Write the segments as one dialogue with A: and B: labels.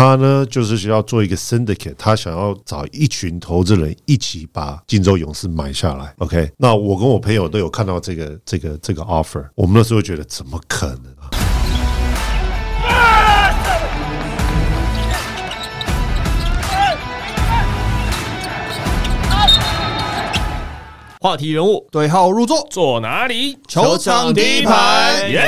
A: 他呢就是需要做一个 syndicate，他想要找一群投资人一起把金州勇士买下来。OK，那我跟我朋友都有看到这个这个这个 offer，我们那时候觉得怎么可能
B: 话题人物
C: 对号入座，
D: 坐哪里？
C: 球场第一排，耶！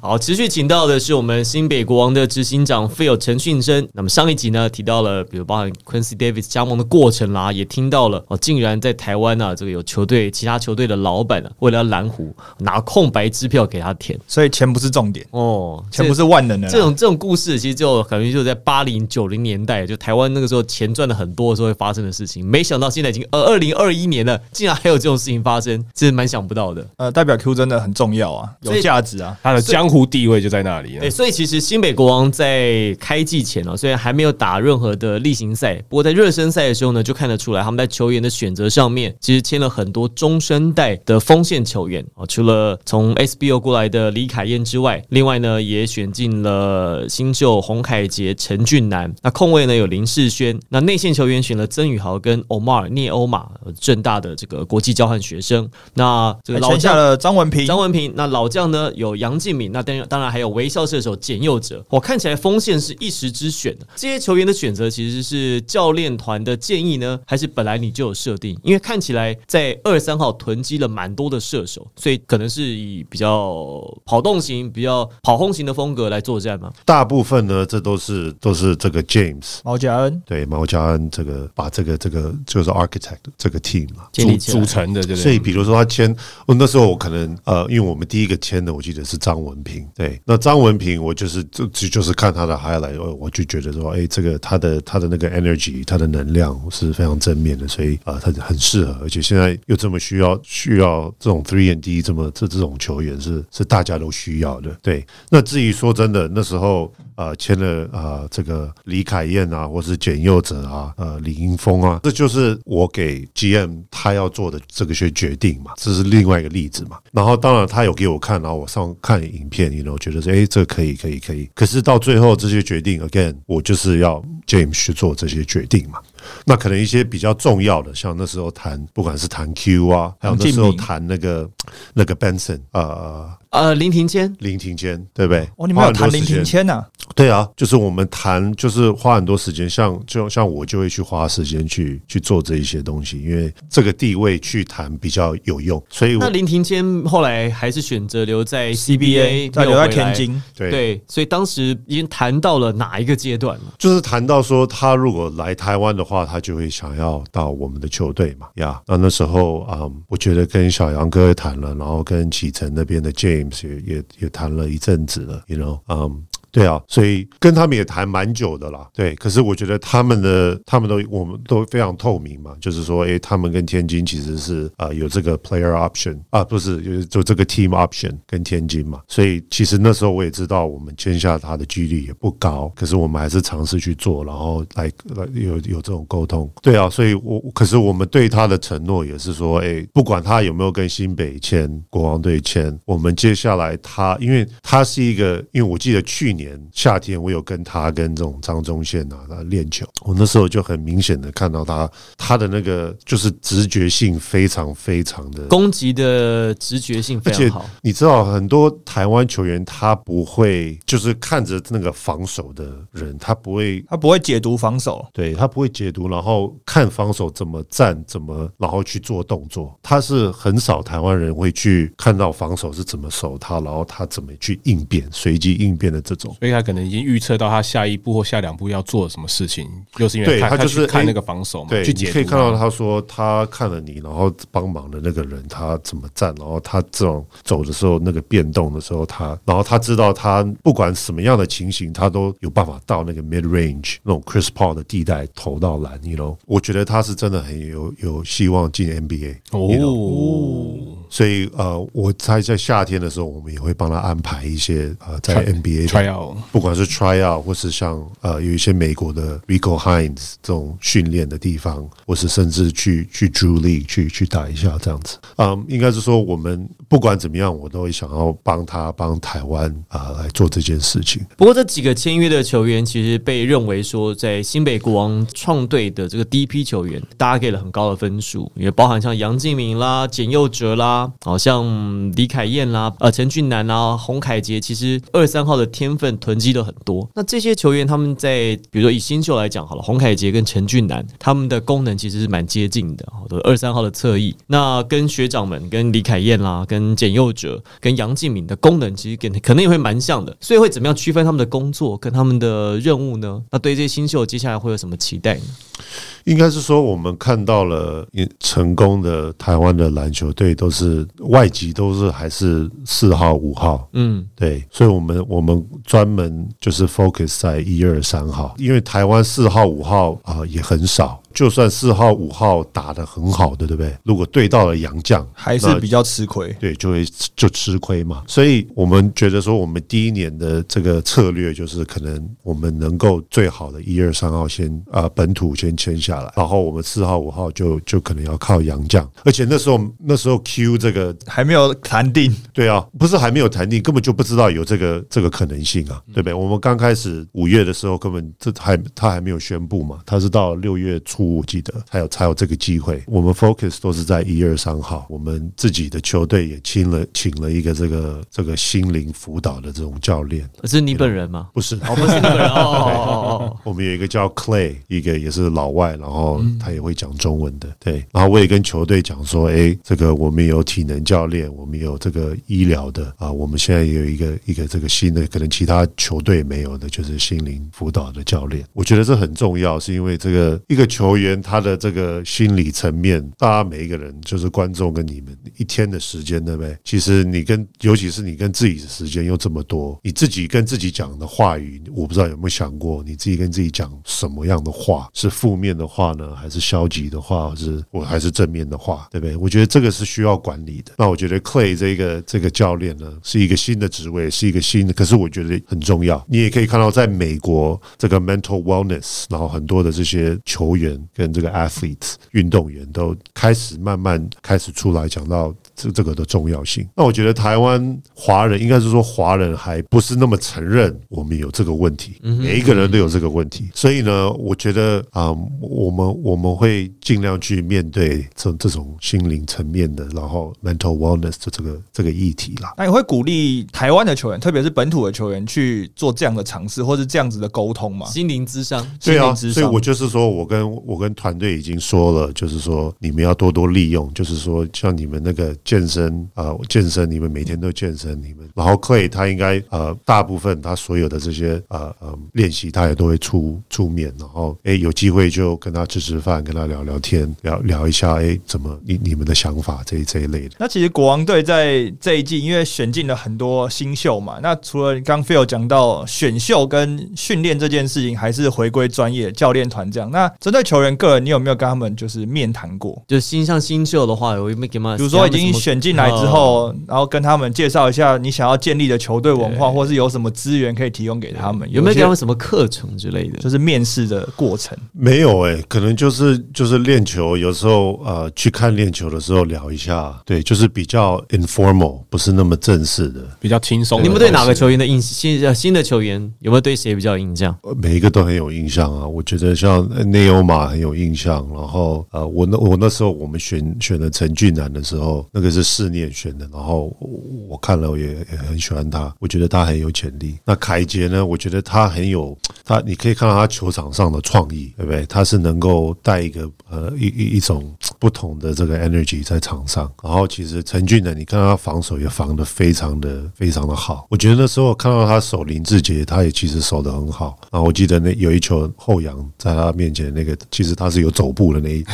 B: 好，持续请到的是我们新北国王的执行长 Phil 陈训生。那么上一集呢，提到了比如包含 Quincy Davis 加盟的过程啦，也听到了哦，竟然在台湾呢，这个有球队其他球队的老板啊，为了蓝湖拿空白支票给他填，
C: 所以钱不是重点
B: 哦，
C: 钱不是万能的。
B: 这种这种故事其实就感觉就在八零九零年代，就台湾那个时候钱赚的很多的时候会发生的事情。没想到现在已经呃二零二一年了。竟然还有这种事情发生，真是蛮想不到的。
C: 呃，代表 Q 真的很重要啊，有价值啊，
D: 他的江湖地位就在那里。
B: 对，所以其实新北国王在开季前呢，虽然还没有打任何的例行赛，不过在热身赛的时候呢，就看得出来他们在球员的选择上面，其实签了很多中生代的锋线球员啊。除了从 SBO 过来的李凯燕之外，另外呢也选进了新秀洪凯杰、陈俊南。那控卫呢有林世轩，那内线球员选了曾宇豪跟 Omar 聂欧马，正大的这个。国际交换学生，那这个老
C: 将了张文平，
B: 张文平，那老将呢有杨敬敏，那当然当然还有微笑射手简佑哲。我看起来锋线是一时之选的，这些球员的选择其实是教练团的建议呢，还是本来你就有设定？因为看起来在二三号囤积了蛮多的射手，所以可能是以比较跑动型、比较跑轰型的风格来作战嘛。
A: 大部分呢，这都是都是这个 James
C: 毛家恩，
A: 对毛家恩这个把这个这个就是 architect 这个 team 嘛。
D: 组组成的，对
A: 所以比如说他签，我那时候我可能呃，因为我们第一个签的，我记得是张文平，对，那张文平我就是就就是看他的 highlight，我就觉得说，哎，这个他的他的那个 energy，他的能量是非常正面的，所以啊，他很适合，而且现在又这么需要需要这种 three and D 这么这这种球员是是大家都需要的，对。那至于说真的，那时候。啊，签了啊，这个李凯燕啊，或是简佑哲啊，呃，李英峰啊，这就是我给 GM 他他要做的这个些决定嘛，这是另外一个例子嘛。然后当然他有给我看，然后我上看影片，你 know 觉得说，哎，这可以，可以，可以。可是到最后这些决定，again，我就是要 James 去做这些决定嘛。那可能一些比较重要的，像那时候谈，不管是谈 Q 啊，还有那时候谈那个那个 Benson 啊。
B: 呃，林庭坚，
A: 林庭坚，对不对？
C: 哦，你们有谈林庭谦呐？
A: 对啊，就是我们谈，就是花很多时间，像就像我就会去花时间去去做这一些东西，因为这个地位去谈比较有用。所以
B: 那林庭坚后来还是选择留在 CBA，
C: 留在天津。
B: 对，所以当时已经谈到了哪一个阶段了？
A: 就是谈到说，他如果来台湾的话，他就会想要到我们的球队嘛。呀，那那时候啊，我觉得跟小杨哥谈了，然后跟启程那边的 James。也也也谈了一阵子了，you know，嗯。对啊，所以跟他们也谈蛮久的啦。对，可是我觉得他们的他们都我们都非常透明嘛，就是说，哎，他们跟天津其实是啊有这个 player option 啊，不是有就这个 team option 跟天津嘛。所以其实那时候我也知道，我们签下他的几率也不高，可是我们还是尝试去做，然后来来有有这种沟通。对啊，所以我可是我们对他的承诺也是说，哎，不管他有没有跟新北签国王队签，我们接下来他，因为他是一个，因为我记得去年。夏天我有跟他跟这种张忠宪啊练球，我那时候就很明显的看到他他的那个就是直觉性非常非常的
B: 攻击的直觉性非常好。
A: 你知道很多台湾球员他不会就是看着那个防守的人，他不会
C: 他不会解读防守，
A: 对他不会解读，然后看防守怎么站怎么然后去做动作。他是很少台湾人会去看到防守是怎么守他，然后他怎么去应变随机应变的这种。
D: 所以他可能已经预测到他下一步或下两步要做什么事情，就是因为他
A: 就是
D: 看那个防守嘛，去解
A: 可以看到他说他看了你，然后帮忙的那个人他怎么站，然后他这种走的时候那个变动的时候，他然后他知道他不管什么样的情形，他都有办法到那个 mid range 那种 Chris Paul 的地带投到篮，you know，我觉得他是真的很有有希望进 NBA
D: 哦。
A: 所以呃，我猜在夏天的时候，我们也会帮他安排一些呃，在 NBA
D: try out
A: 不管是 try out 或是像呃有一些美国的 Rico Hines 这种训练的地方，或是甚至去去 Drew League 去去打一下这样子。嗯，应该是说我们不管怎么样，我都会想要帮他帮台湾啊、来做这件事情。
B: 不过这几个签约的球员，其实被认为说在新北国王创队的这个第一批球员，大家给了很高的分数，也包含像杨敬明啦、简佑哲啦，好像李凯燕啦、呃陈俊南啦、洪凯杰，其实二三号的天分囤积了很多。那这些球员他们在比如说以新秀来讲好了，洪凯杰跟陈俊南他们的功能其实是蛮接近的，好的二三号的侧翼，那跟学长们跟李凯燕啦、跟简佑哲、跟杨敬敏的功能其实跟可能也会蛮像的，所以会怎么样区分他们的工作跟他们的任务呢？那对这些新秀接下来会有什么期待呢？
A: 应该是说，我们看到了成功的台湾的篮球队，都是外籍，都是还是四号、五号，
B: 嗯，
A: 对，所以我们我们专门就是 focus 在一二三号，因为台湾四号、五号啊、也很少。就算四号、五号打得很好的，对不对？如果对到了洋将，
C: 还是比较吃亏。
A: 对，就会就吃亏嘛。所以我们觉得说，我们第一年的这个策略就是，可能我们能够最好的一二三号先啊、呃本土先签下来，然后我们四号、五号就就可能要靠洋将。而且那时候那时候 Q 这个
C: 还没有谈定，
A: 对啊，不是还没有谈定，根本就不知道有这个这个可能性啊，对不对？我们刚开始五月的时候，根本这还他还没有宣布嘛，他是到六月初我记得才有才有这个机会。我们 focus 都是在一二三号，我们自己的球队也请了请了一个这个这个心灵辅导的这种教练，
B: 是你本人吗？
A: 不是。
B: 哦，不是你本人 哦哦哦哦，
A: 我们有一个叫 Clay，一个也是老外，然后他也会讲中文的，对。然后我也跟球队讲说，哎，这个我们有体能教练，我们有这个医疗的啊，我们现在也有一个一个这个新的，可能其他球队没有的，就是心灵辅导的教练。我觉得这很重要，是因为这个一个球员他的这个心理层面，大家每一个人就是观众跟你们一天的时间，对不对？其实你跟尤其是你跟自己的时间又这么多，你自己跟自己讲的话语，我不知道有没有想过，你自己跟自己讲什么样的话，是负面的话呢，还是消极的话，还是我还是正面的话，对不对？我觉得这个是需要管理的。那我觉得 Clay 这个这个教练呢，是一个新的职位，是一个新的，可是我觉得很重要。你也可以看到，在美国这个 mental wellness，然后很多的这些球员跟这个 athletes 运动员都开始慢慢开始出来讲到这这个的重要性。那我觉得台湾华人应该是说华人还不是那么承认我们有这个问题，每一个人都有这个问题。所以呢，我觉得啊、我们我们会尽量去面对这这种心灵层面的，然后 mental wellness 的这个这个议题啦。
C: 那你会鼓励台湾的球员，特别是本土的球员去做这样的尝试，或是这样子的沟通吗？
B: 心灵之商，
A: 对啊，
C: 心灵之伤
A: 所以我就是说，我跟我跟团队已经说了，就是说你们要多多利用，就是说像你们那个健身啊、呃健身你们每天都健身，你们然后 Clay 他应该呃大部分他所有的这些呃呃练习他也都会出出面，然后哎有机会就跟他吃吃饭，跟他聊聊天，聊聊一下哎怎么你你们的想法这一这一类的。
C: 那其实国王队在这一季，因为选进了很多新秀嘛，那除了刚 Phil 讲到选秀跟训练这件事情，还是回归专业教练团这样。那针对球员个人，你有没有跟他们就是面谈过？
B: 就新像新秀的话，有没有给吗？
C: 比如说已经选进来之
B: 呃
C: 后，然后跟他们介绍一下你想要建立的球队文化，或是有什么资源可以提供给他们，
B: 有没有给他们什么课程之类的？
C: 就是面试的过程？
A: 没有诶、可能就是就是练球，有时候呃去看练球的时候聊一下，对，就是比较 informal，不是那么正式的。
D: 比较轻松
B: 你。们对哪个球员的印新呃新的球员有没有对谁比较有印象？
A: 呃每一个都很有印象啊，我觉得像内欧马很有印象，然后呃，我那我那时候我们选选了陈俊南的时候，那个这是四念选的，然后我看了我也也很喜欢他，我觉得他很有潜力。那凯杰呢，我觉得他很有他，你可以看到他球场上的创意，对不对？他是能够带一个呃一一一种不同的这个 energy 在场上，然后其实陈俊南，你看他防守也防得非常的非常的好，我觉得那时候看到他守林志杰，他也其实守得很好。然后我记得那有一球后仰在他面前那个，其实他是有走步的那一，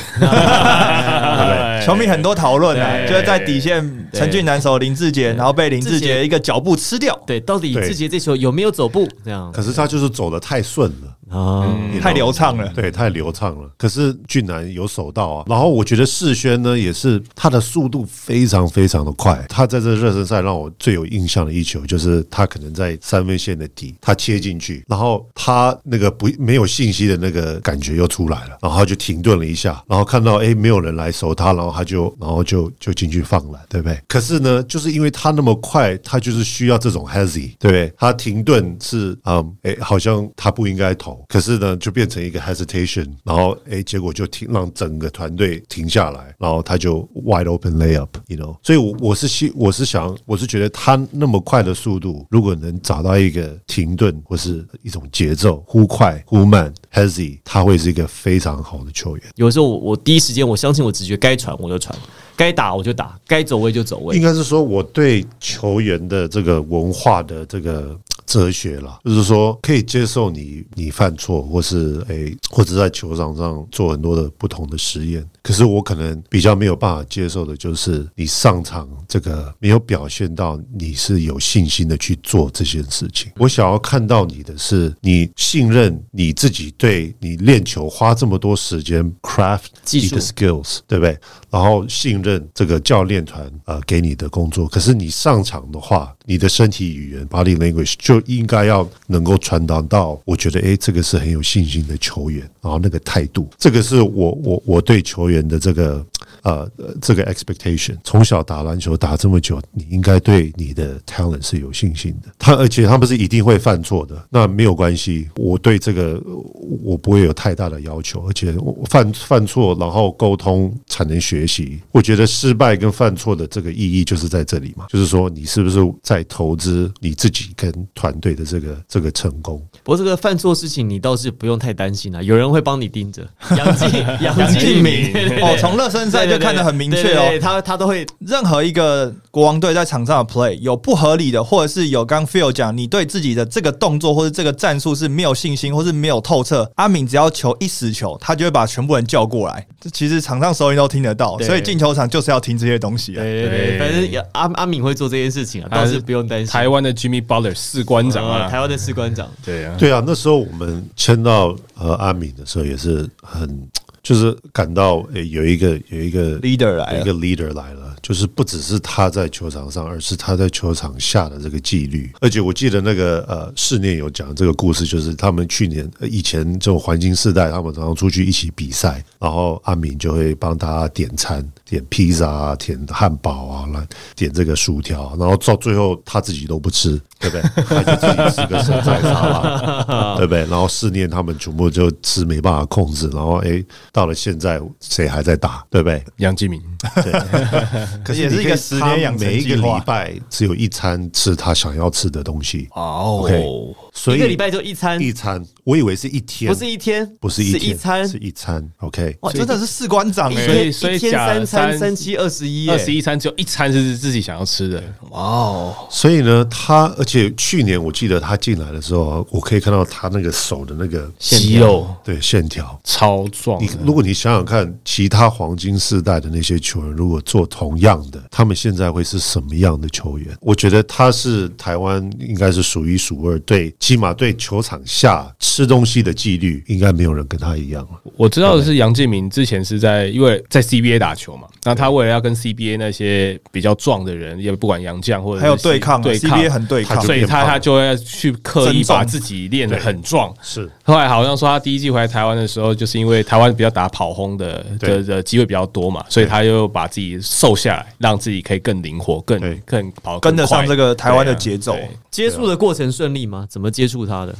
C: 球迷很多讨论啊，就是在底线陈俊南守林志杰，然后被林志杰一个脚步吃掉。
B: 对，到底
A: 对
B: 志杰这球有没有走步？这样
A: 可是他就是走的太顺了。
B: 啊，
D: 嗯
C: 太流畅了。
A: 对，太流畅了。可是俊南有守到啊，然后我觉觉得世轩呢，也是他的速度非常非常的快。他在这热身赛让我最有印象的一球，就是他可能在三分线的底，他切进去，然后他那个不没有信息的那个感觉又出来了，然后他就停顿了一下，然后看到哎没有人来守他，然后他就然后就就进去放了，对不对？可是呢，就是因为他那么快，他就是需要这种 hazy，对不对？他停顿是嗯，哎，好像他不应该投，可是呢，就变成一个 hesitation，然后哎，结果就停，让整个团队停下来，然后他就 wide open layup，you know，所以我我是希我是想我是觉得他那么快的速度，如果能找到一个停顿或是一种节奏，忽快忽慢 hezzy，他会是一个非常好的球员。
B: 有时候我我第一时间我相信我直觉，该传我就传，该打我就打，该走位就走位
A: 应。该是说我对球员的这个文化的这个哲学啦，就是说可以接受你你犯错，或是诶、或者在球场上做很多的不同的实验。可是我可能比较没有办法接受的就是你上场这个没有表现到你是有信心的去做这件事情。我想要看到你的是你信任你自己，对你练球花这么多时间 craft
B: 技
A: 的 skills，对不对？然后信任这个教练团呃给你的工作，可是你上场的话，你的身体语言 body language 就应该要能够传达到，我觉得诶，这个是很有信心的球员，然后那个态度，这个是我我我对球员的这个。呃，呃这个 expectation，从小打篮球打这么久，你应该对你的 talent 是有信心的。他而且他们是一定会犯错的，那没有关系，我对这个我不会有太大的要求，而且我犯犯错，然后沟通才能学习。我觉得失败跟犯错的这个意义就是在这里嘛，就是说你是不是在投资你自己跟团队的这个这个成功。
B: 不过这个犯错事情你倒是不用太担心啊，有人会帮你盯着。杨敬 杨敬
D: 敬
B: 明
D: 明
B: 对对对
C: 哦，从乐身赛就看得很明确哦。
B: 他他都会
C: 任何一个国王队在场上的 play 有不合理的，或者是有刚 Phil 讲，你对自己的这个动作或者这个战术是没有信心，或是没有透彻，阿敏只要球一死球，他就会把全部人叫过来。这其实场上所有人都听得到，所以进球场就是要听这些东西啊。
B: 对对对，反正阿阿敏会做这件事情啊，
D: 他
B: 倒是不用担心。
D: 台湾的 Jimmy Butler 士官长啊，
B: 呃台湾的士官长，
D: 对啊，
A: 对啊，那时候我们签到呃阿敏的时候也是很，就是感到诶、有一个有一个
C: Leader 来了
A: 一个 leader 来了，就是不只是他在球场上，而是他在球场下的这个纪律。而且我记得那个呃试念有讲这个故事，就是他们去年呃以前这种黄金世代，他们常常出去一起比赛，然后阿敏就会帮他点餐，点披萨啊，点汉堡啊，来点这个薯条，然后到最后他自己都不吃，对不对？他就自己吃个生菜沙拉，对不对？然后思念他们全部就吃没办法控制，然后诶，到了现在谁还在打，对不对？
D: 杨继明，
A: 可是
C: 也是一个
A: 你可以
C: 十年养成
A: 他每一个礼拜只有一餐吃他想要吃的东西，
D: 哦。
A: OK 所以
B: 一个礼拜就一餐，
A: 一餐，我以为是一天，
B: 不是一天，
A: 不是一天
B: 是一餐
A: 是。一餐，OK。
C: 哇，真的是士官长哎、
B: 一天
D: 所以
B: 一天三餐
D: 三
B: 三七二十一，
D: 二十一餐只有一餐是自己想要吃的，哇哦，
A: 所以呢，他而且去年我记得他进来的时候，我可以看到他那个手的那个
D: 肌肉
A: 对线条。
D: 超壮，
A: 你如果你想想看，其他黄金世代的那些球员，如果做同样的，他们现在会是什么样的球员？我觉得他是台湾应该是数一数二，对，起码对球场下吃东西的纪律，应该没有人跟他一样了。
D: 我知道的是杨建明之前是在因为在 CBA 打球嘛，那他为了要跟 CBA 那些比较壮的人，也不管杨将或者是
C: 还有对抗啊
D: 对抗
C: CBA 很对抗
D: 所以他他就要去刻意把自己练得很壮。
A: 是
D: 后来好像说他第一季回来台湾的时候，就是因为台湾比较打跑轰的的的机会比较多嘛，所以他又把自己瘦下来，让自己可以更灵活、更
A: 对
D: 更跑
C: 跟得上这个台湾的节奏
D: 对
B: 接触的过程顺利吗？怎么接触他的？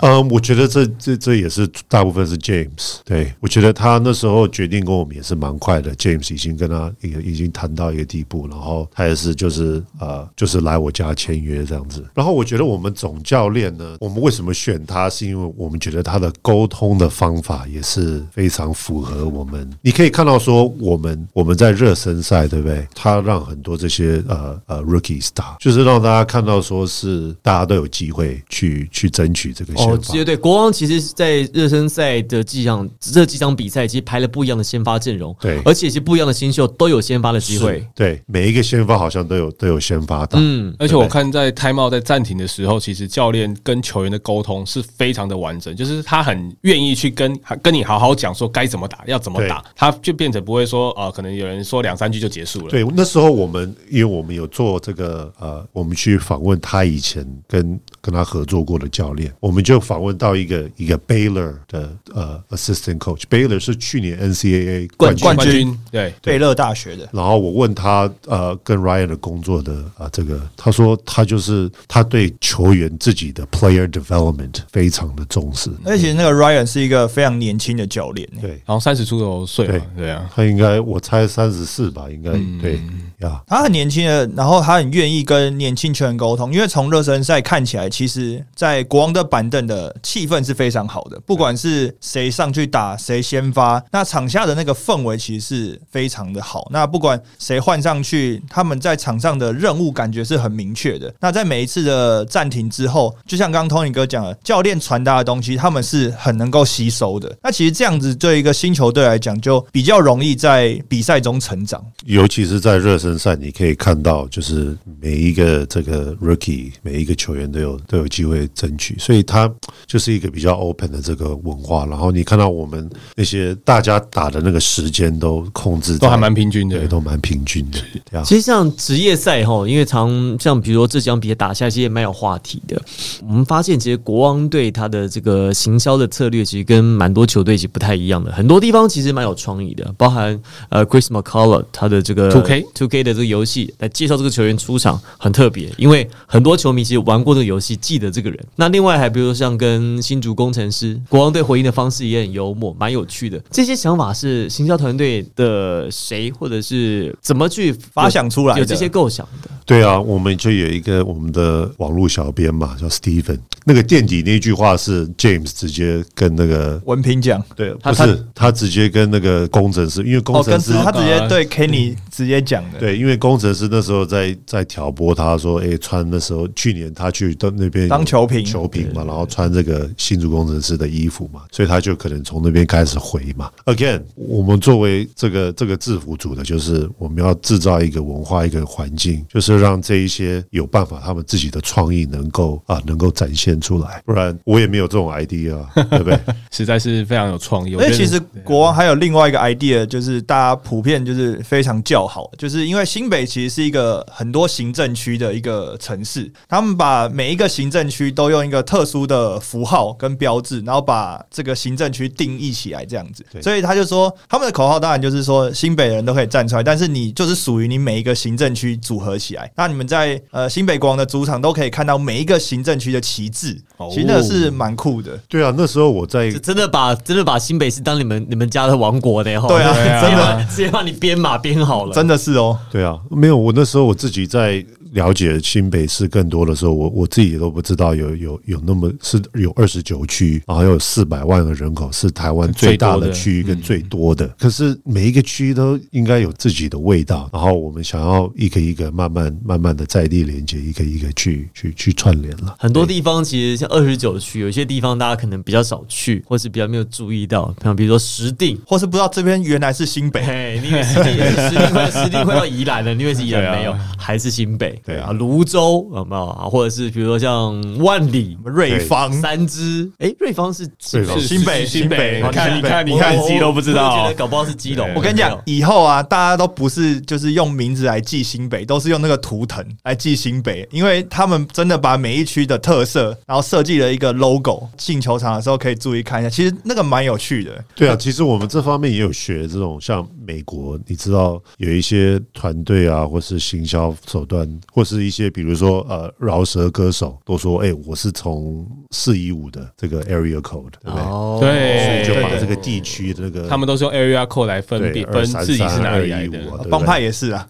A: 嗯，我觉得这这这也是大部分是 James。对我觉得他那时候决定跟我们也是蛮快的，James 已经跟他已已经谈到一个地步，然后他也是就是呃就是来我家签约这样子。然后我觉得我们总教练呢，我们为什么选他，是因为我们觉得他的沟通的方法也是非常符合我们。你可以看到说，我们我们在热身赛对不对？他让很多这些呃呃 rookies 打，就是让大家看到说是大家都有机会去去争取这个个先
B: 哦，
A: 发。
B: 对对，国王其实是在热身赛的几场这几场比赛，其实排了不一样的先发阵容，
A: 对
B: 而且其实不一样的新秀都有先发的机会。
A: 对每一个先发好像都有都有先发的。
B: 嗯，
D: 而且我看在 time out 在暂停的时候，其实教练跟球员的沟通是非常的完整，就是他很愿意去跟跟你好好讲说该怎么打，要怎么打，他就变成不会说呃，可能有人说两三句就结束了。
A: 对，那时候我们因为我们有做这个呃，我们去访问他以前跟跟他合作过的教练，我们就访问到一个一个 Baylor 的呃 assistant coach，Baylor 是去年 NCAA
B: 冠
A: 冠军。
C: 冠军。
D: 对，
C: 贝勒大学的，
A: 然后我问他呃跟 Ryan 的工作的啊、呃这个，他说他就是他对球员自己的 player development 非常的重视。
C: 而且那个 Ryan 是一个非常年轻的教练，
A: 对，
D: 然后三十出头岁嘛，对。啊，
A: 他应该我猜三十四吧，应该、对呀。
C: 他很年轻的，然后他很愿意跟年轻球员沟通，因为从热身赛看起来，其实在国王的板凳的气氛是非常好的，不管是谁上去打，谁先发，那场下的那个氛围其实是非常的好。那不管谁换上去，他们在场上的任务感觉是很明确的。那在每一次的暂停之后，就像刚刚 Tony 哥讲的，教练传达的东西，他们是很能够吸收的。那其实这样子对一个新球队来讲，就比较容易在比赛中成长。
A: 尤其是在热身赛，你可以看到，就是每一个这个 rookie，每一个球员都有都有机会争取，所以他就是一个比较 open 的这个文化。然后你看到我们那些大家打的那个时间都控制，
D: 都还蛮平均的
A: 对，。都蛮平均的，对啊。
B: 其实像职业赛哈，因为常像比如说这场比赛打下，其实也蛮有话题的。我们发现其实国王队他的这个行销的策略，其实跟蛮多球队其实不太一样的，很多地方其实蛮有创意的，包含呃 Chris McCullough 他的这个
D: Two K
B: Two K 的这个游戏来介绍这个球员出场很特别，因为很多球迷其实玩过这个游戏，记得这个人。那另外还比如说像跟新竹工程师国王队回应的方式也很幽默，蛮有趣的。这些想法是行销团队的谁或者是怎么去
C: 发想出来的
B: 有这些构想的。
A: 对啊，我们就有一个我们的网络小编嘛，叫 Steven。那个垫底那句话是 James 直接跟那个
C: 文凭讲。
A: 对，不是他直接跟那个工程师，因为工
C: 哦，
A: 程师、
C: 跟他直接对 Kenny 直接讲的，
A: 对，因为工程师那时候在在挑拨他说，哎、穿那时候去年他去到那边
C: 当球评
A: 球评嘛，然后穿这个新竹工程师的衣服嘛，所以他就可能从那边开始回嘛。Again，我们作为这个这个制服组的，就是我们要制造一个文化一个环境，就是让这一些有办法他们自己的创意能够啊能够展现出来，不然我也没有这种 idea，啊对不对？
D: 实在是非常有创意。我觉得
C: 而且其实国王还有另外一个 idea，就是大家普遍就是非常叫好，就是因为新北其实是一个很多行政区的一个城市，他们把每一个行政区都用一个特殊的符号跟标志，然后把这个行政区定义起来这样子。所以他就说，他们的口号当然就是说新北人都可以站出来，但是你就是属于你每一个行政区组合起来。那你们在呃新北国王的主场都可以看到每一个行政区的旗帜，
D: 哦。
C: 其实那是蛮酷的。
A: 对啊，那时候我在
B: 真的把真的把新北市当你们你们家的王国的哈，
C: 对啊真的
B: 直接把你编码编好了，
C: 真的是哦，
A: 对啊，没有，我那时候我自己在了解新北市更多的时候，我我自己也都不知道有有有那么是有二十九区，然后有四百万个人口，是台湾最大的区域跟最多的。可是每一个区都应该有自己的味道，然后我们想要一个一个慢慢慢慢的在地连接，一个一个去去去串联了。
B: 很多地方其实像二十九区，有些地方大家可能比较少去，或是比较没有注意到，像比如说石定。
C: 或是不知道这边原来是新北。
B: 嘿，你以为石定石碇快 石碇会到宜兰了，你以为是宜兰没有，还是新北。
A: 对啊
B: 泸州有没有啊？或者是比如说像万里、
C: 瑞芳，
B: 三支，哎，瑞芳是
D: 是
C: 新北
D: 新北，你看你看你看自己都不知道。
B: 搞不好是基隆。
C: 我跟你讲，以后啊，大家都不是就是用名字来记新北，都是用那个图腾来记新北，因为他们真的把每一区的特色，然后设计了一个 logo。进球场的时候可以注意看一下，其实那个蛮有趣的。
A: 对啊，其实我们这方面也有学这种，像美国，你知道有一些团队啊，或是行销手段，或是一些比如说呃饶舌歌手，都说，哎、我是从四一五的这个 area code，对不对？
B: 哦
D: 对
A: 就把这个地区的那个
D: 他们都是用 area code 来分
A: 对
D: 辨分自己是哪里来的。
A: 233 215啊对不对
C: 帮派也是啊，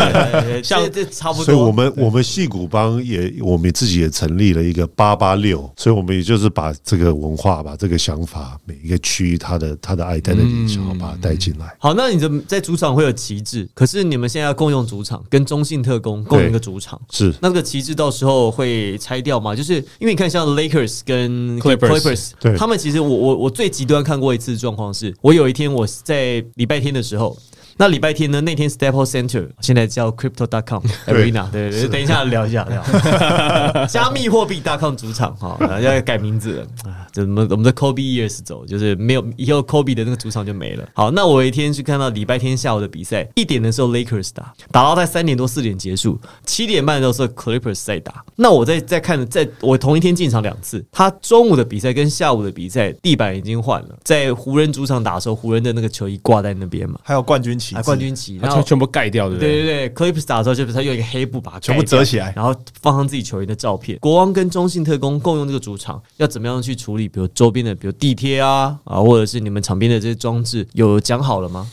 B: 像这这差不多。
A: 所以我们我们戏骨帮也我们自己也成立了一个八八六，所以我们也就是把这个文化、把这个想法，每一个区域它的它的 identity 想要把它带进来。
B: 好，那你的在主场会有旗帜，可是你们现在要共用主场，跟中信特工共用一主场。
A: 是
B: 那个旗帜到时候会拆掉吗？就是因为你看，像 Lakers 跟
D: Clippers
A: 对
B: 他们其实我我我最极端看过一次状况是，我有一天我在礼拜天的时候。那礼拜天呢？那天 Staples Center 现在叫 Crypto.com
A: 对
B: Arena，对对对，等一下聊一下聊。加密货币 .com 主场哈，要改名字了啊！这我们我们的 Kobe Years 走，就是没有以后 Kobe 的那个主场就没了。好，那我有一天去看到礼拜天下午的比赛，一点的时候 Lakers 打，打到在三点多四点结束，七点半的时候 Clippers 在打。那我在在看，在我同一天进场两次，他中午的比赛跟下午的比赛地板已经换了，在湖人主场打的时候，湖人的那个球衣挂在那边嘛，
C: 还有冠军旗
B: 啊，冠军旗，然后
D: 它全全部盖掉，对不
B: 对
D: 对？
B: 对对，Clips 打的时候就是他用一个黑布把它
C: 全部折起来
B: 然后放上自己球员的照片。国王跟中信特工共用这个主场，要怎么样去处理？比如周边的，比如地贴啊啊，或者是你们场边的这些装置，有讲好了吗？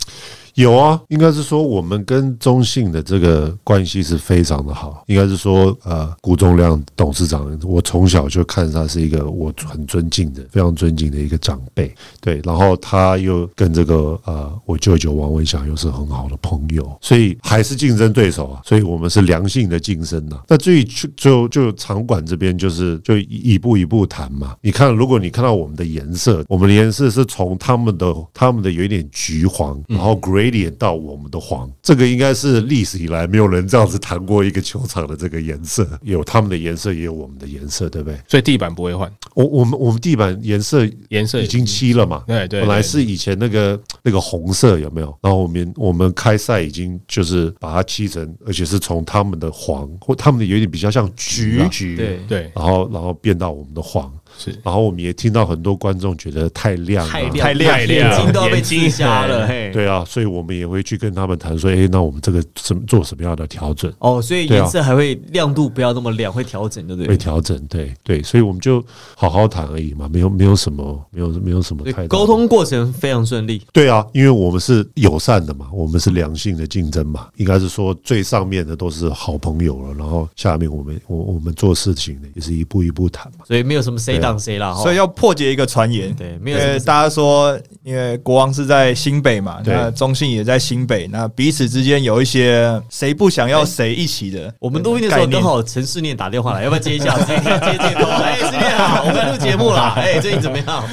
A: 有啊，应该是说我们跟中信的这个关系是非常的好。应该是说，呃，谷仲亮董事长，我从小就看他是一个我很尊敬的、非常尊敬的一个长辈。对，然后他又跟这个呃我舅舅王文祥又是很好的朋友，所以还是竞争对手啊。所以我们是良性的竞争呐、那至于就就就场馆这边，就是就一步一步谈嘛。你看，如果你看到我们的颜色，我们的颜色是从他们的他们的有一点橘黄，然后 grey gradient 到我们的黄，这个应该是历史以来没有人这样子谈过一个球场的这个颜色，有他们的颜色，也有我们的颜色，对不对？
D: 所以地板不会换，
A: 我我们我们地板颜色
D: 颜色
A: 已经漆了嘛？
D: 对对，
A: 本来是以前那个那个红色有没有？然后我们我们开赛已经就是把它漆成，而且是从他们的黄或他们的有点比较像橘啊橘，
B: 对
D: 对
A: 然后然后变到我们的黄，
D: 是
A: 然后我们也听到很多观众觉得太亮了，
B: 太亮
C: 太亮
B: 眼睛都要被惊瞎了，嘿。
A: 对啊，所以我们也会去跟他们谈说，哎，那我们这个什么做什么样的调整？
B: 哦，所以颜色还会亮度不要那么亮，会调整，对不对？
A: 会调整，对对，所以我们就好好谈而已嘛，没有没有什么，没有没有什么太
B: 沟通过程非常顺利。
A: 对啊，因为我们是友善的嘛，我们是良性的竞争嘛，应该是说最上面的都是好朋友了，然后下面我们我我们做事情的也是一步一步谈嘛。
B: 所以没有什么谁挡谁啦，哈
C: 所以要破解一个传言。
B: 对，没
C: 因
B: 有什么
C: 为大家说，因为国王是在新北嘛，那中信也在新北，那彼此之间有一些谁不想要谁一起的。
B: 我们录音的时候刚好陈世念打电话来，要不要接一下？接接 哎，世念好，我们录节目啦，哎，最近怎么样？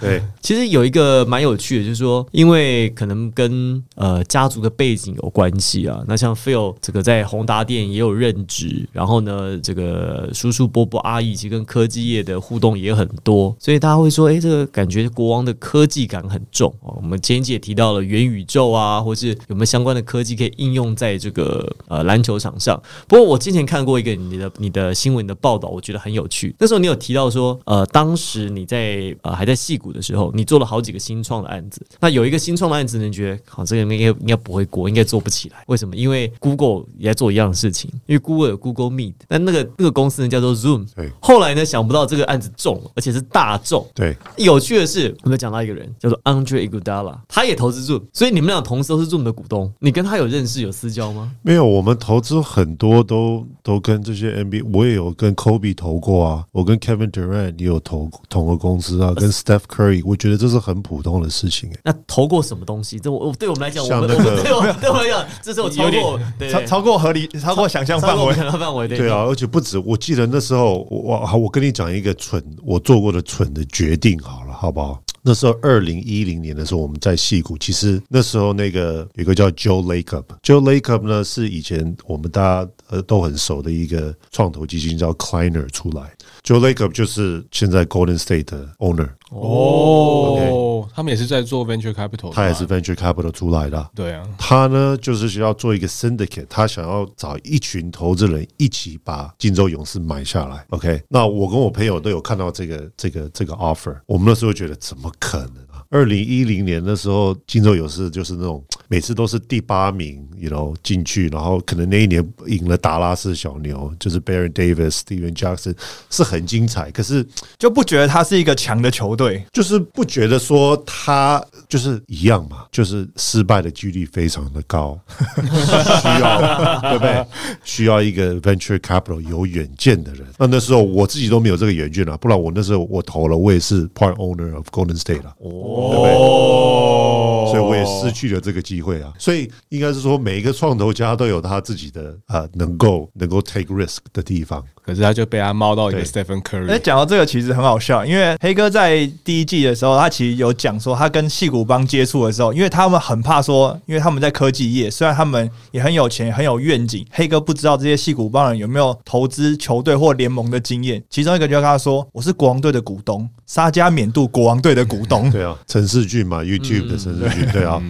A: 对，
B: 其实有一个蛮有趣的，就是说，因为可能跟呃家族的背景有关系啊。那像 Phil 这个在宏达电也有任职，然后呢，这个叔叔伯伯阿姨其实跟科技业的互动动也很多，所以大家会说，哎，这个感觉国王的科技感很重哦。我们前一集也提到了元宇宙啊，或是有没有相关的科技可以应用在这个呃篮球场上。不过我之前看过一个你的你的新闻的报道，我觉得很有趣。那时候你有提到说，呃，当时你在呃还在戏谷的时候，你做了好几个新创的案子。那有一个新创的案子，你觉得好，这个应该应该不会过，应该做不起来。为什么？因为 Google 也在做一样的事情，因为 Google 有 Google Meet，但那个那个公司呢叫做 Zoom。后来呢，想不到这个案子中了，而且是大众。
A: 对，
B: 有趣的是，我们有讲到一个人叫做 Andre Iguodala，他也投资 Zoom，所以你们俩同时都是 Zoom 的股东。你跟他有认识有私交吗？
A: 没有，我们投资很多都都跟这些 NBA，我也有跟 Kobe 投过啊，我跟 Kevin Durant 也有投同个公司啊，跟 Steph Curry，我觉得这是很普通的事情、欸。
B: 那投过什么东西？这我我对我们来讲，我们
A: 像那个
B: 我们对我对我们来讲，这是我超过对
C: 超超过合理，超过想象范围
B: 超过我们。想象范围，对
A: 对啊，而且不止，我记得那时候我我好，我跟你讲一个蠢我做过的蠢的决定好了，好不好？那时候二零一零年的时候，我们在戏谷，其实那时候那个有个叫 Joe lakup joe lakup 呢是以前我们大家呃都很熟的一个创投基金叫 Kleiner 出来，Joe lakup 就是现在 Golden State 的 owner，
D: 哦，他们也是在做 venture capital，
A: 他也是 Venture Capital 出来的啊。
D: 对啊，
A: 他呢，就是需要做一个 syndicate，他想要找一群投资人一起把金州勇士买下来。OK，那我跟我朋友都有看到这个这个这个 offer，我们那时候觉得怎么可能啊？二零一零年的时候，金州勇士就是那种每次都是第八名，you know 进去，然后可能那一年赢了达拉斯小牛，就是 Baron Davis、Steven Jackson 是很精彩，可是
C: 就不觉得他是一个强的球队。
A: 就是不觉得说他就是一样嘛，就是失败的几率非常的高，需要对不对？需要一个 venture capital 有远见的人。那那时候我自己都没有这个远见了，不然我那时候我投了，我也是 part owner of Golden State 了，
C: 哦
A: 所以我也失去了这个机会啊。所以应该是说，每一个创投家都有他自己的啊能够能够 take risk 的地方。
D: 可是他就被他猫到一个
A: 对
D: Stephen
C: 哎
D: ，Curry，
C: 讲到这个其实很好笑，因为黑哥在第一季的时候，他其实有讲说，他跟戏骨帮接触的时候，因为他们很怕说，因为他们在科技业，虽然他们也很有钱，很有愿景，黑哥不知道这些戏骨帮人有没有投资球队或联盟的经验。其中一个就跟他说：“我是国王队的股东，沙加缅度国王队的股东。
A: 对啊，陈世俊嘛，YouTube 的陈世俊，对啊。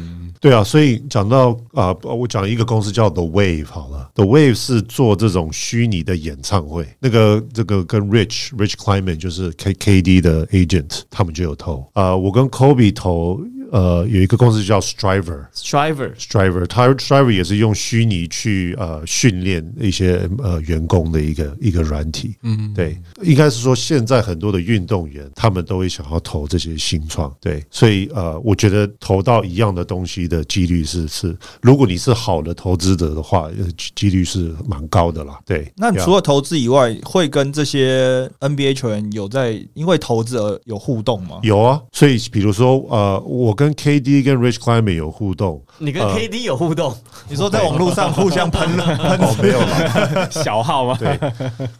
A: 对啊，所以讲到啊、我讲一个公司叫 The Wave 好了，The Wave 是做这种虚拟的演唱会，那个这个跟 Rich Rich Kleiman 就是 K K D 的 agent，他们就有投。啊，我跟 Kobe 投，呃，有一个公司叫 Striver。
B: Striver
A: Striver，他 Striver 也是用虚拟去呃训练一些呃员工的一个一个软体，嗯，对，应该是说现在很多的运动员他们都会想要投这些新创，对，所以呃，我觉得投到一样的东西的几率是是，如果你是好的投资者的话，呃几几率是蛮高的啦，对。
C: 那除了投资以外，会跟这些 NBA 球员有在因为投资而有互动吗？
A: 有啊，所以比如说呃，我跟 KD 跟 Rich Kleiman 有互动，
B: 你跟
A: 呃
B: KD 有互动，
C: 你说在网络上互相喷了喷
A: 哦，没有啦。
D: 小号吗？
A: 对，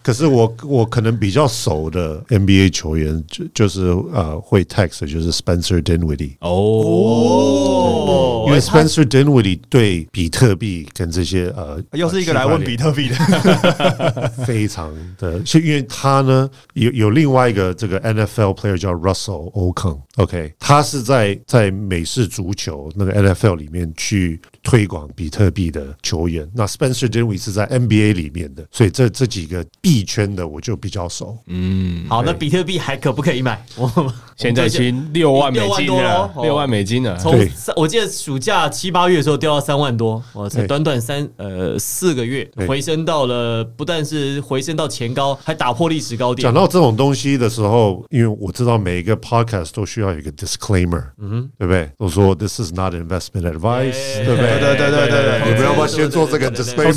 A: 可是我我可能比较熟的 NBA 球员就就是呃会 text 的就是 Spencer Dinwiddie，
B: 哦。
A: 因为 Spencer Dinwiddie 对比特币跟这些呃
C: 又是一个来问比特币的，
A: 非常的，是因为他呢有有另外一个这个 NFL player 叫 Russell Okung，OK，、他是在在美式足球那个 NFL 里面去推广比特币的球员。那 Spencer Dinwiddie 是在 NBA 里面的，所以这这几个币圈的我就比较熟。
D: 嗯，
B: 好，那比特币还可不可以买？我
D: 现在已经六万美金
B: 六万多
D: 了，六万美金了。
B: 从
A: 对
B: 三我记得暑假七八月的时候掉到三万多，哇，才短短三呃四个月回升到了，不但是回升到前高，还打破历史高点
A: 讲。到这种东西的时候，因为我知道每一个 podcast 都需要有一个 disclaimer，嗯，对不对？都说 this is not investment advice，
B: 对
A: 对不对？
C: 对对对对对
A: 你不要不要先做这个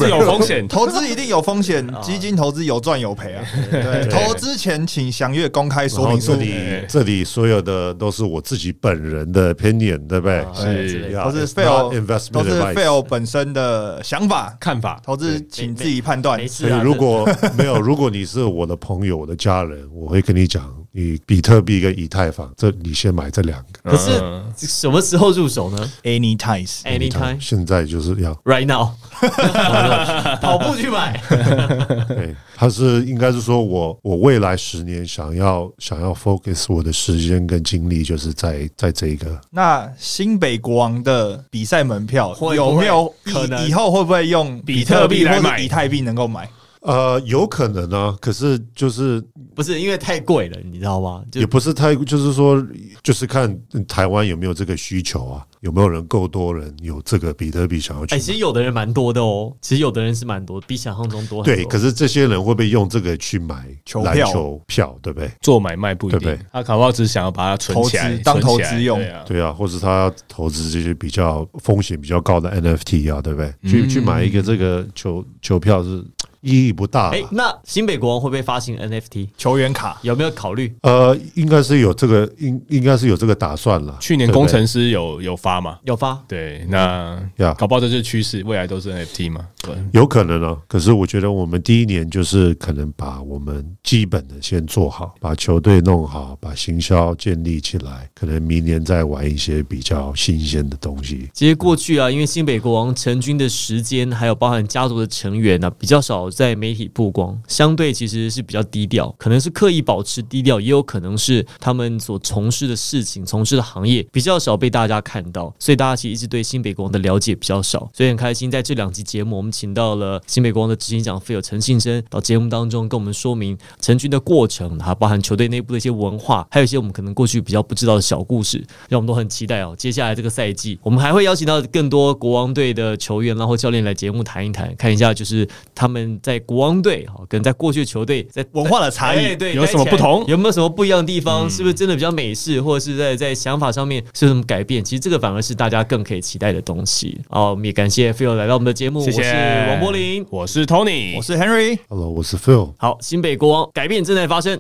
D: 有风险，
C: 投资一定有风险，基金投资有赚有赔啊。对，投资前请详阅公开说明书
A: 这。里这里所有的都是我自己本人的 opinion，对不对？
B: 是
C: 都是
A: fail，investment
C: 都是 fail 本身的想法，
D: 看法
C: 投资请自己判断。
A: 所以如果没有，如果你是我的朋友、我的家人，我会跟你讲，你比特币跟以太坊，这你先买这两个。
B: 可是
D: 嗯
B: 什么时候入手呢 Anytime，？Anytime
A: 现在就是要
B: ，right now，跑步去买。
A: 对，他是应该是说我我未来十年想要想要 focus 我的时间跟精力，就是在在这个
C: 那新北国王的比赛门票
B: 会
C: 有没有
B: 可能
C: 以以后会不会用比
D: 比特币
C: 或者
D: 来买
C: 以太币能够买？
A: 呃有可能啊，可是就是
B: 不是因为太贵了，你知道吗？就
A: 也不是太，就是说，就是看台湾有没有这个需求啊，有没有人够多人有这个比特币想要去
B: 哎、
A: 买。
B: 其实有的人蛮多的哦，其实有的人是蛮多，比想象中多很多。
A: 对，可是这些人会不会用这个去买篮
C: 球票
A: 球票，对不对？
D: 做买卖不一定
A: 对不对，
D: 他搞不好只是想要把它存起来
C: 投资，当投资用
D: 对啊
A: 对啊，或是他要投资这些比较风险比较高的 NFT 啊，对不对？去
B: 嗯
A: 去买一个这个球球票是意义不大
B: 哎、
A: 啦。
B: 那新北国王会不会发行 NFT？
C: 球员卡
B: 有没有考虑？
A: 呃，应该是有这个，应应该是有这个打算了。
D: 去年工程师有有发嘛？
B: 有发？
D: 对，那
A: 呀
D: 搞不好这就是趋势，未来都是 NFT 嘛。对，
A: 有可能啊，可是我觉得我们第一年就是可能把我们基本的先做好，把球队弄好，把行销建立起来，可能明年再玩一些比较新鲜的东西。
B: 其实过去啊，因为新北国王成军的时间，还有包含家族的成员呢、比较少在媒体曝光，相对其实是比较低调，可能是刻意保持低调，也有可能是他们所从事的事情、从事的行业比较少被大家看到，所以大家其实一直对新北国王的了解比较少。所以很开心，在这两集节目，我们请到了新北国王的执行长费友陈信生到节目当中跟我们说明成军的过程，还包含球队内部的一些文化，还有一些我们可能过去比较不知道的小故事，让我们都很期待哦。接下来这个赛季，我们还会邀请到更多国王队的球员，然后教练来节目谈一谈，看一下就是他们在国王队哈，跟在过去球队在
C: 文化的差异
B: 哎对，
D: 有什么不同
B: 有没有什么不一样的地方？是不是真的比较美式，或者是在在想法上面是有什么改变？其实这个反而是大家更可以期待的东西。哦，我们也感谢 Phil 来到我们的节目，
D: 谢谢
B: 我是王柏林。
D: 我是 Tony，
C: 我是 Henry。
A: Hello，我是 Phil。
B: 好，新北国王改变正在发生。